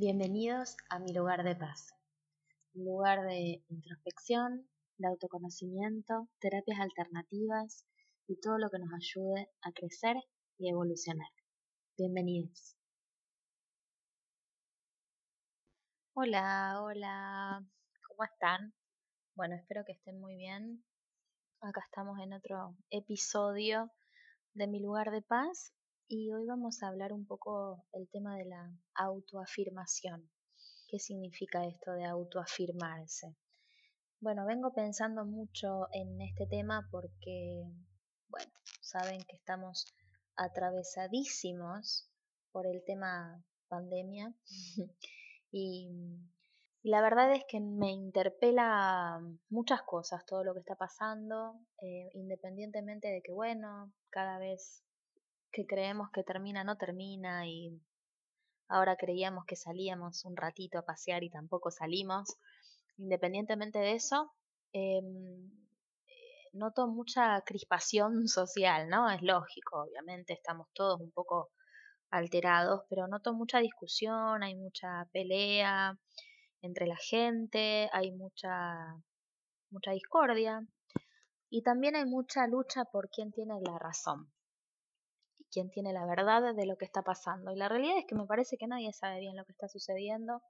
Bienvenidos a mi lugar de paz, un lugar de introspección, de autoconocimiento, terapias alternativas y todo lo que nos ayude a crecer y evolucionar. Bienvenidos. Hola, hola, ¿cómo están? Bueno, espero que estén muy bien. Acá estamos en otro episodio de mi lugar de paz y hoy vamos a hablar un poco del tema de la autoafirmación. ¿Qué significa esto de autoafirmarse? Bueno, vengo pensando mucho en este tema porque, bueno, saben que estamos atravesadísimos por el tema pandemia y, la verdad es que me interpela muchas cosas todo lo que está pasando, eh, independientemente de que, bueno, cada vez que creemos que termina no termina y ahora creíamos que salíamos un ratito a pasear y tampoco salimos. Independientemente de eso, em, noto mucha crispación social, ¿no? Es lógico, obviamente estamos todos un poco alterados, pero noto mucha discusión, hay mucha pelea entre la gente, hay mucha mucha discordia y también hay mucha lucha por quién tiene la razón quién tiene la verdad de lo que está pasando. Y la realidad es que me parece que nadie sabe bien lo que está sucediendo.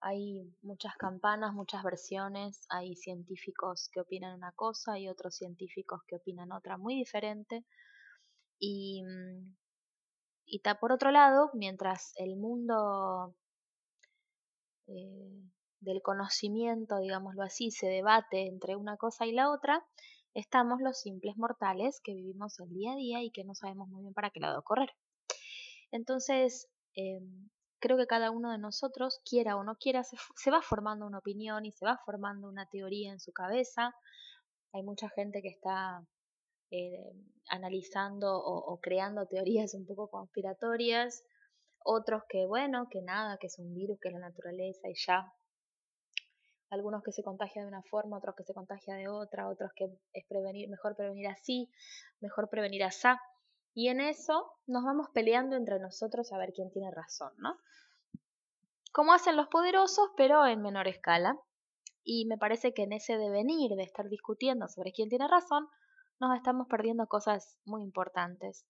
Hay muchas campanas, muchas versiones, hay científicos que opinan una cosa y otros científicos que opinan otra muy diferente. Y, y por otro lado, mientras el mundo eh, del conocimiento, digámoslo así, se debate entre una cosa y la otra, estamos los simples mortales que vivimos el día a día y que no sabemos muy bien para qué lado correr. Entonces, em, creo que cada uno de nosotros, quiera o no quiera, se, va formando una opinión y se va formando una teoría en su cabeza. Hay mucha gente que está eh, analizando o, o, creando teorías un poco conspiratorias, otros que, bueno, que nada, que es un virus, que es la naturaleza y ya, algunos que se contagian de una forma, otros que se contagia de otra, otros que es prevenir, mejor prevenir así, mejor prevenir así. Y en eso nos vamos peleando entre nosotros a ver quién tiene razón, ¿no? Como hacen los poderosos, pero en menor escala. Y me parece que en ese devenir de estar discutiendo sobre quién tiene razón, nos estamos perdiendo cosas muy importantes.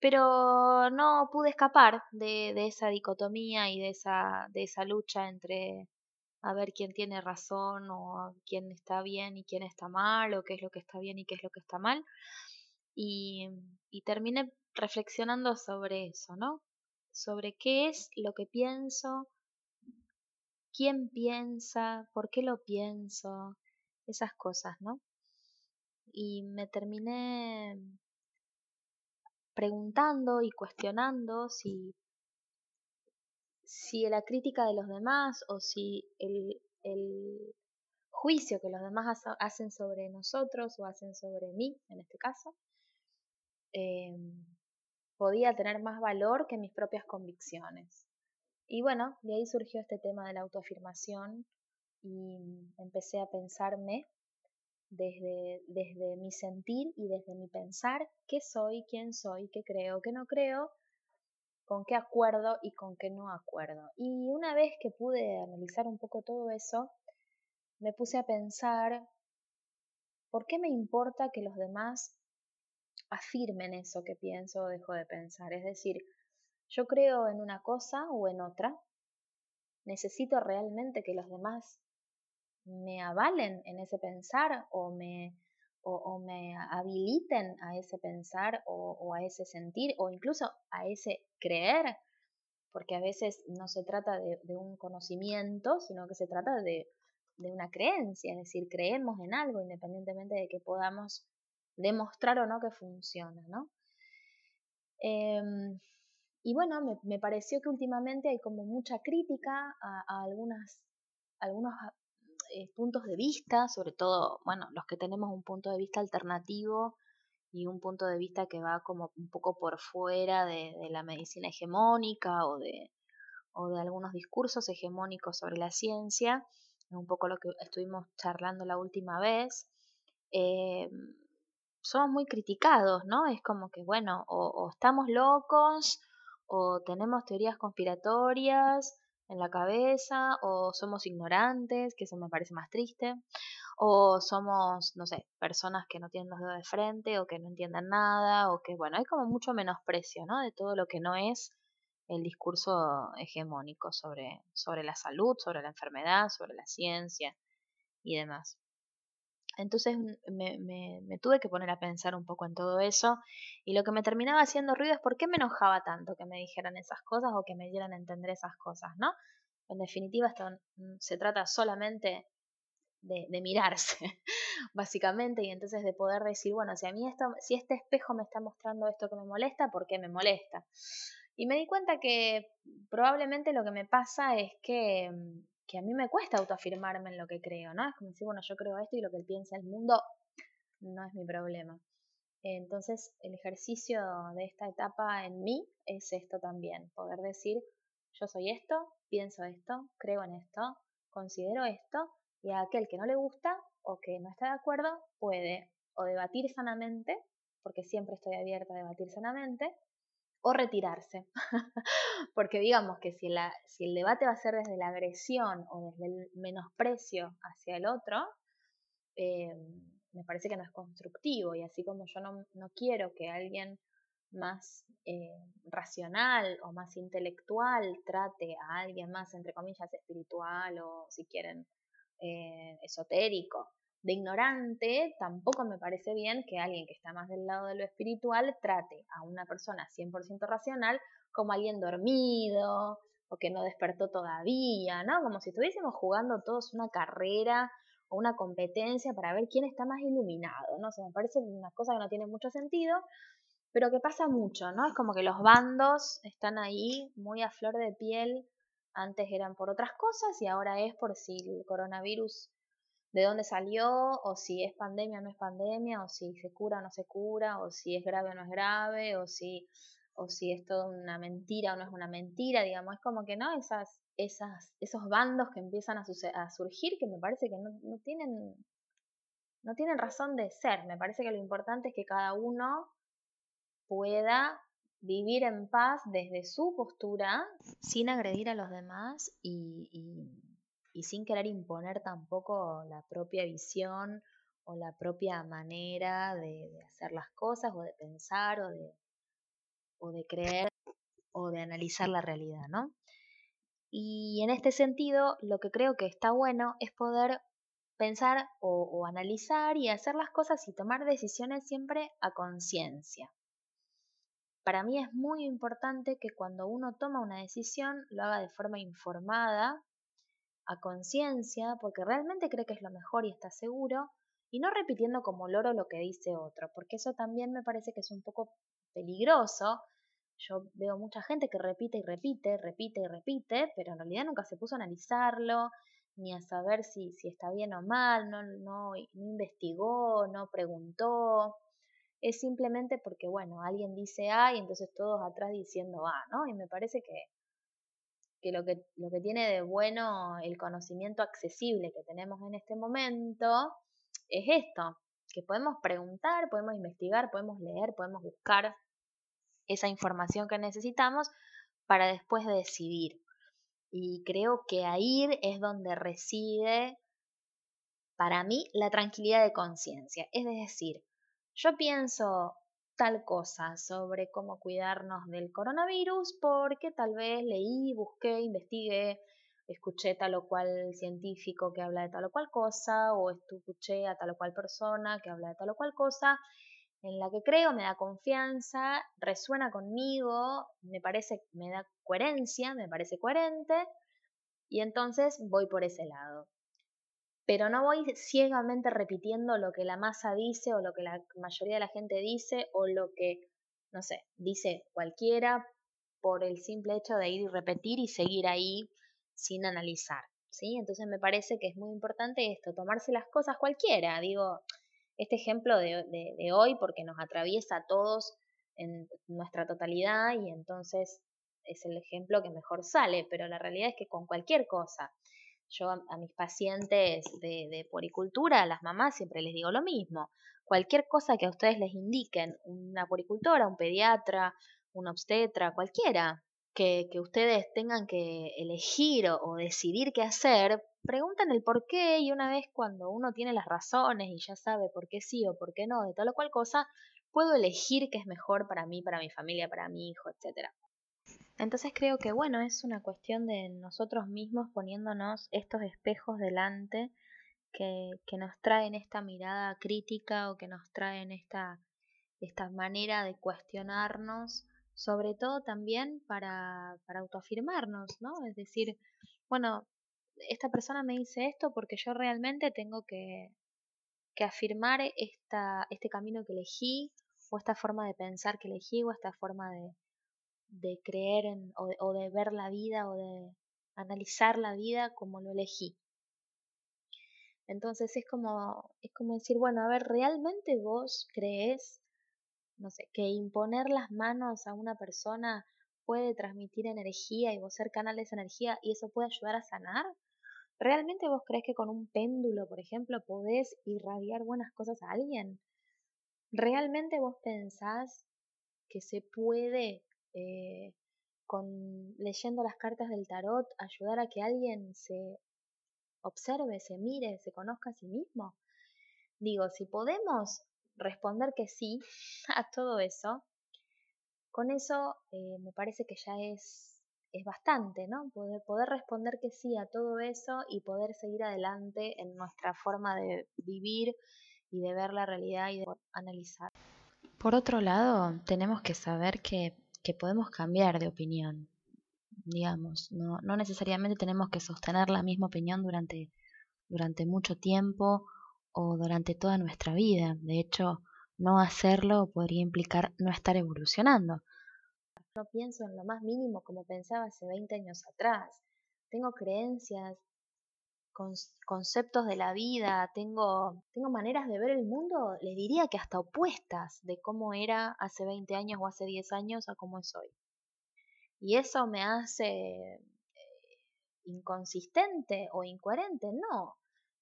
Pero no pude escapar de, de esa dicotomía y de esa, de esa lucha entre a ver quién tiene razón o quién está bien y quién está mal o qué es lo que está bien y qué es lo que está mal. Y, terminé reflexionando sobre eso, ¿no? Sobre qué es lo que pienso, quién piensa, por qué lo pienso, esas cosas, ¿no? Y me terminé preguntando y cuestionando si si la crítica de los demás o si el, juicio que los demás hacen sobre nosotros o hacen sobre mí, en este caso, em, podía tener más valor que mis propias convicciones. Y bueno, de ahí surgió este tema de la autoafirmación y empecé a pensarme desde, desde mi sentir y desde mi pensar qué soy, quién soy, qué creo, qué no creo, con qué acuerdo y con qué no acuerdo. Y una vez que pude analizar un poco todo eso, me puse a pensar, ¿por qué me importa que los demás afirmen eso que pienso o dejo de pensar? Es decir, yo creo en una cosa o en otra, necesito realmente que los demás me avalen en ese pensar o me o, me habiliten a ese pensar o, a ese sentir o incluso a ese creer, porque a veces no se trata de, un conocimiento, sino que se trata de, una creencia, es decir, creemos en algo independientemente de que podamos demostrar o no que funciona, ¿no? Em, y bueno, me, pareció que últimamente hay como mucha crítica a, a algunas, algunos eh, puntos de vista, sobre todo, bueno, los que tenemos un punto de vista alternativo y un punto de vista que va como un poco por fuera de, la medicina hegemónica o de, o de algunos discursos hegemónicos sobre la ciencia, un poco lo que estuvimos charlando la última vez, eh, somos muy criticados, ¿no? Es como que, bueno, o, estamos locos o tenemos teorías conspiratorias en la cabeza, o somos ignorantes, que eso me parece más triste, o somos, no sé, personas que no tienen los dedos de frente, o que no entienden nada, o que, bueno, hay como mucho menosprecio, ¿no? De todo lo que no es el discurso hegemónico sobre, sobre la salud, sobre la enfermedad, sobre la ciencia y demás. Entonces me, tuve que poner a pensar un poco en todo eso y lo que me terminaba haciendo ruido es por qué me enojaba tanto que me dijeran esas cosas o que me dieran a entender esas cosas, ¿no? En definitiva, esto se trata solamente de, de, mirarse, básicamente, y entonces de poder decir, bueno, si a mí esto, si este espejo me está mostrando esto que me molesta, ¿por qué me molesta? Y me di cuenta que probablemente lo que me pasa es que mm, que a mí me cuesta autoafirmarme en lo que creo, ¿no? Es como decir, bueno, yo creo esto y lo que piensa el mundo no es mi problema. Entonces, el ejercicio de esta etapa en mí es esto también, poder decir, yo soy esto, pienso esto, creo en esto, considero esto, y a aquel que no le gusta o que no está de acuerdo puede o debatir sanamente, porque siempre estoy abierta a debatir sanamente, o retirarse. Porque digamos que si, la, si el debate va a ser desde la agresión o desde el menosprecio hacia el otro, eh, me parece que no es constructivo y así como yo no, quiero que alguien más eh, racional o más intelectual trate a alguien más, entre comillas, espiritual o si quieren eh, esotérico, de ignorante, tampoco me parece bien que alguien que está más del lado de lo espiritual trate a una persona 100% racional como alguien dormido o que no despertó todavía, ¿no? Como si estuviésemos jugando todos una carrera o una competencia para ver quién está más iluminado, ¿no? O me parece una cosa que no tiene mucho sentido, pero que pasa mucho, ¿no? Es como que los bandos están ahí muy a flor de piel, antes eran por otras cosas y ahora es por si el coronavirus de dónde salió, o si es pandemia o no es pandemia, o si se cura o no se cura, o si es grave o no es grave, o si, o si es toda una mentira o no es una mentira, digamos, es como que no, esas, esas, esos bandos que empiezan a, a surgir que me parece que no, no, tienen, no tienen razón de ser, me parece que lo importante es que cada uno pueda vivir en paz desde su postura sin agredir a los demás y y sin querer imponer tampoco la propia visión o la propia manera de, hacer las cosas o de pensar o de, o de creer o de analizar la realidad, ¿no? Y en este sentido, lo que creo que está bueno es poder pensar o, o analizar y hacer las cosas y tomar decisiones siempre a conciencia. Para mí es muy importante que cuando uno toma una decisión lo haga de forma informada a conciencia, porque realmente cree que es lo mejor y está seguro, y no repitiendo como loro lo que dice otro, porque eso también me parece que es un poco peligroso. Yo veo mucha gente que repite y repite, repite y repite, pero en realidad nunca se puso a analizarlo, ni a saber si, si está bien o mal, no, no, no investigó, no preguntó. Es simplemente porque, bueno, alguien dice A y entonces todos atrás diciendo A, ¿no? Y me parece que, que lo, que lo que tiene de bueno el conocimiento accesible que tenemos en este momento es esto, que podemos preguntar, podemos investigar, podemos leer, podemos buscar esa información que necesitamos para después decidir. Y creo que ahí es donde reside, para mí, la tranquilidad de conciencia. Es decir, yo pienso, tal cosa sobre cómo cuidarnos del coronavirus porque tal vez leí, busqué, investigué, escuché tal o cual científico que habla de tal o cual cosa o escuché a tal o cual persona que habla de tal o cual cosa en la que creo, me da confianza, resuena conmigo, me parece, me da coherencia, me parece coherente y entonces voy por ese lado pero no voy ciegamente repitiendo lo que la masa dice o lo que la mayoría de la gente dice o lo que, no sé, dice cualquiera por el simple hecho de ir y repetir y seguir ahí sin analizar, ¿sí? Entonces me parece que es muy importante esto, tomarse las cosas cualquiera, digo, este ejemplo de, de hoy porque nos atraviesa a todos en nuestra totalidad y entonces es el ejemplo que mejor sale, pero la realidad es que con cualquier cosa, yo a, mis pacientes de, de poricultura, a las mamás, siempre les digo lo mismo. Cualquier cosa que a ustedes les indiquen, una poricultora, un pediatra, un obstetra, cualquiera, que, ustedes tengan que elegir o, decidir qué hacer, preguntan el por qué y una vez cuando uno tiene las razones y ya sabe por qué sí o por qué no de tal o cual cosa, puedo elegir qué es mejor para mí, para mi familia, para mi hijo, etc. Entonces creo que bueno, es una cuestión de nosotros mismos poniéndonos estos espejos delante que, que nos traen esta mirada crítica o que nos traen esta, manera de cuestionarnos sobre todo también para, para autoafirmarnos, ¿no? Es decir, bueno, esta persona me dice esto porque yo realmente tengo que, que afirmar esta, este camino que elegí, o esta forma de pensar que elegí, o esta forma de, de creer en, o, de, ver la vida, o de analizar la vida como lo elegí. Entonces es como, es como decir, bueno, a ver, ¿realmente vos crees no sé, que imponer las manos a una persona puede transmitir energía y vos ser canal de esa energía y eso puede ayudar a sanar? ¿Realmente vos crees que con un péndulo, por ejemplo, podés irradiar buenas cosas a alguien? ¿Realmente vos pensás que se puede, eh, con leyendo las cartas del tarot, ayudar a que alguien se observe, se mire, se conozca a sí mismo? Digo, si podemos responder que sí a todo eso, con eso eh, me parece que ya es, es bastante, ¿no? Poder, poder responder que sí a todo eso y poder seguir adelante en nuestra forma de vivir y de ver la realidad y de analizar. Por otro lado, tenemos que saber que, que podemos cambiar de opinión, digamos, no, necesariamente tenemos que sostener la misma opinión durante, durante mucho tiempo o durante toda nuestra vida. De hecho, no hacerlo podría implicar no estar evolucionando. No pienso en lo más mínimo como pensaba hace 20 años atrás. Tengo creencias, conceptos de la vida, tengo, tengo maneras de ver el mundo, les diría que hasta opuestas de cómo era hace 20 años o hace 10 años a cómo es hoy. Y eso me hace eh, inconsistente o incoherente, no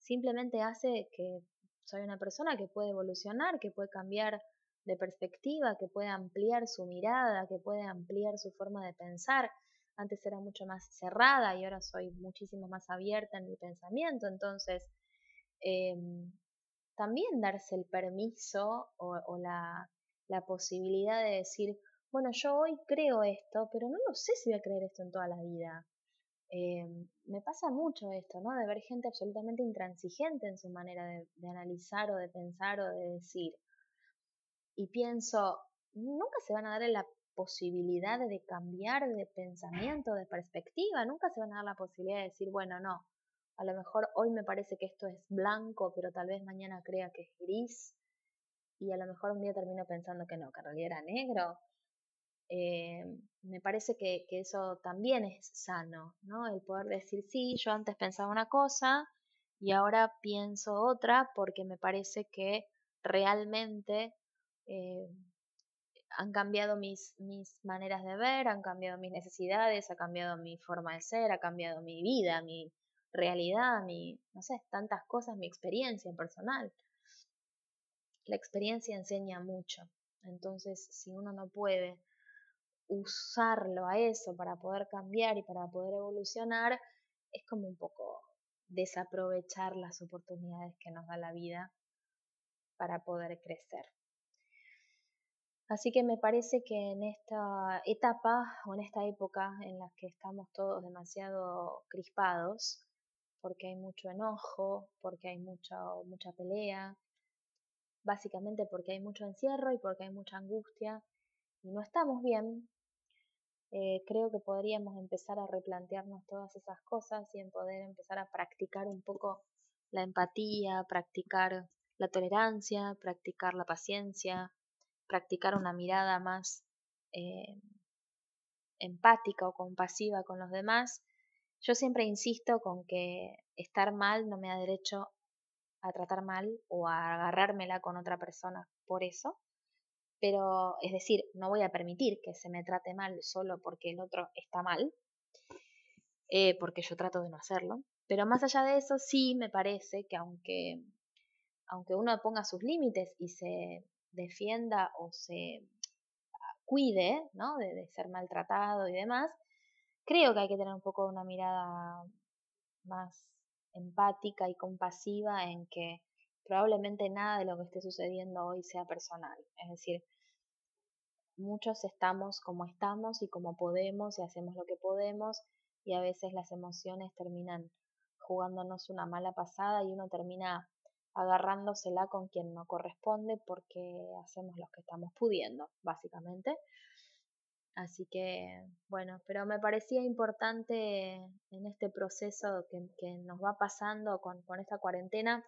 simplemente hace que soy una persona que puede evolucionar, que puede cambiar de perspectiva, que puede ampliar su mirada, que puede ampliar su forma de pensar. Antes era mucho más cerrada y ahora soy muchísimo más abierta en mi pensamiento. Entonces, em, también darse el permiso o, la, posibilidad de decir, bueno, yo hoy creo esto, pero no lo sé si voy a creer esto en toda la vida. Eh, me pasa mucho esto, ¿no? De ver gente absolutamente intransigente en su manera de, analizar o de pensar o de decir. Y pienso, nunca se van a dar la posibilidad de cambiar de pensamiento, de perspectiva, nunca se van a dar la posibilidad de decir, bueno, no, a lo mejor hoy me parece que esto es blanco, pero tal vez mañana crea que es gris, y a lo mejor un día termino pensando que no, que en realidad era negro. Eh, me parece que, eso también es sano, ¿no? El poder decir, sí, yo antes pensaba una cosa y ahora pienso otra porque me parece que realmente eh, han cambiado mis, mis maneras de ver, han cambiado mis necesidades, ha cambiado mi forma de ser, ha cambiado mi vida, mi realidad, mi, no sé, tantas cosas, mi experiencia personal. La experiencia enseña mucho, entonces si uno no puede usarlo a eso para poder cambiar y para poder evolucionar, es como un poco desaprovechar las oportunidades que nos da la vida para poder crecer. Así que me parece que en esta etapa o en esta época en la que estamos todos demasiado crispados, porque hay mucho enojo, porque hay mucha, mucha pelea, básicamente porque hay mucho encierro y porque hay mucha angustia y no estamos bien, eh, creo que podríamos empezar a replantearnos todas esas cosas y en poder empezar a practicar un poco la empatía, practicar la tolerancia, practicar la paciencia, practicar una mirada más eh, empática o compasiva con los demás. Yo siempre insisto con que estar mal no me da derecho a tratar mal o a agarrármela con otra persona por eso. Pero, es decir, no voy a permitir que se me trate mal solo porque el otro está mal, eh, porque yo trato de no hacerlo. Pero más allá de eso, sí me parece que aunque, aunque uno ponga sus límites y se defienda o se cuide ¿no? de, ser maltratado y demás, creo que hay que tener un poco una mirada más empática y compasiva en que probablemente nada de lo que esté sucediendo hoy sea personal. Es decir, muchos estamos como estamos y como podemos y hacemos lo que podemos y a veces las emociones terminan jugándonos una mala pasada y uno termina agarrándosela con quien no corresponde porque hacemos lo que estamos pudiendo, básicamente. Así que, bueno, pero me parecía importante en este proceso que, nos va pasando con, con, esta cuarentena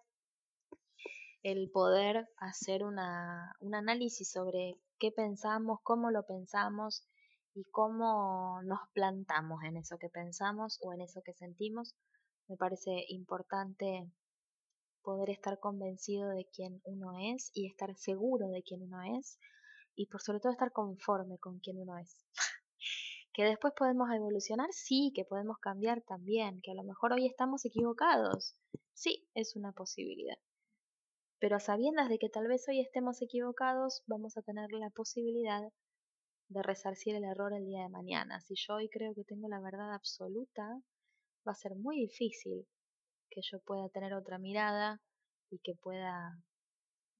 el poder hacer una, un análisis sobre qué pensamos, cómo lo pensamos y cómo nos plantamos en eso que pensamos o en eso que sentimos. Me parece importante poder estar convencido de quién uno es y estar seguro de quién uno es y por sobre todo estar conforme con quien uno es. que después podemos evolucionar, sí, que podemos cambiar también, que a lo mejor hoy estamos equivocados, sí, es una posibilidad. Pero a sabiendas de que tal vez hoy estemos equivocados, vamos a tener la posibilidad de resarcir el error el día de mañana. Si yo hoy creo que tengo la verdad absoluta, va a ser muy difícil que yo pueda tener otra mirada y que pueda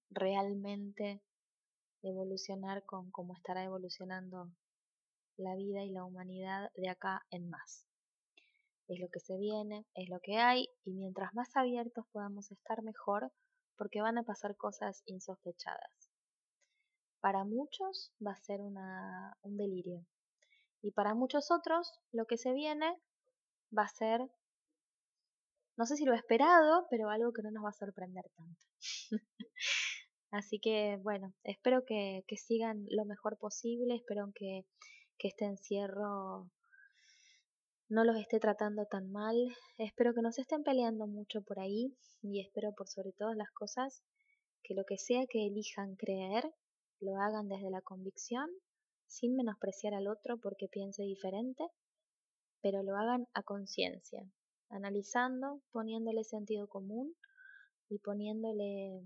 realmente evolucionar con cómo estará evolucionando la vida y la humanidad de acá en más. Es lo que se viene, es lo que hay y mientras más abiertos podamos estar mejor porque van a pasar cosas insospechadas. Para muchos va a ser una, un delirio y para muchos otros lo que se viene va a ser, no sé si lo esperado, pero algo que no nos va a sorprender tanto. Así que bueno, espero que, sigan lo mejor posible, espero que, que este encierro no los esté tratando tan mal, espero que no se estén peleando mucho por ahí y espero por sobre todas las cosas que lo que sea que elijan creer, lo hagan desde la convicción, sin menospreciar al otro porque piense diferente, pero lo hagan a conciencia, analizando, poniéndole sentido común y poniéndole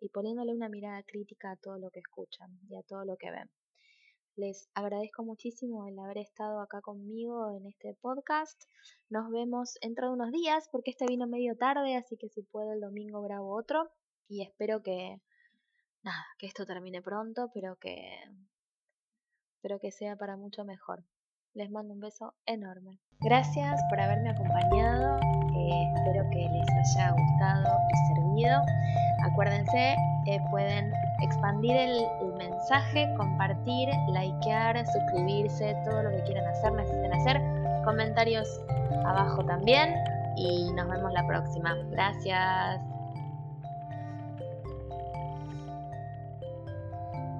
y poniéndole una mirada crítica a todo lo que escuchan y a todo lo que ven. Les agradezco muchísimo el haber estado acá conmigo en este podcast. Nos vemos dentro de unos días porque este vino medio tarde, así que si puedo el domingo grabo otro y espero que nada, que esto termine pronto, pero que pero que sea para mucho mejor. Les mando un beso enorme. Gracias por haberme acompañado. Eh, espero que les haya gustado y servido. Acuérdense, eh, pueden expandir el, mensaje, compartir, likear, suscribirse, todo lo que quieran hacer, necesiten hacer. Comentarios abajo también y nos vemos la próxima. Gracias.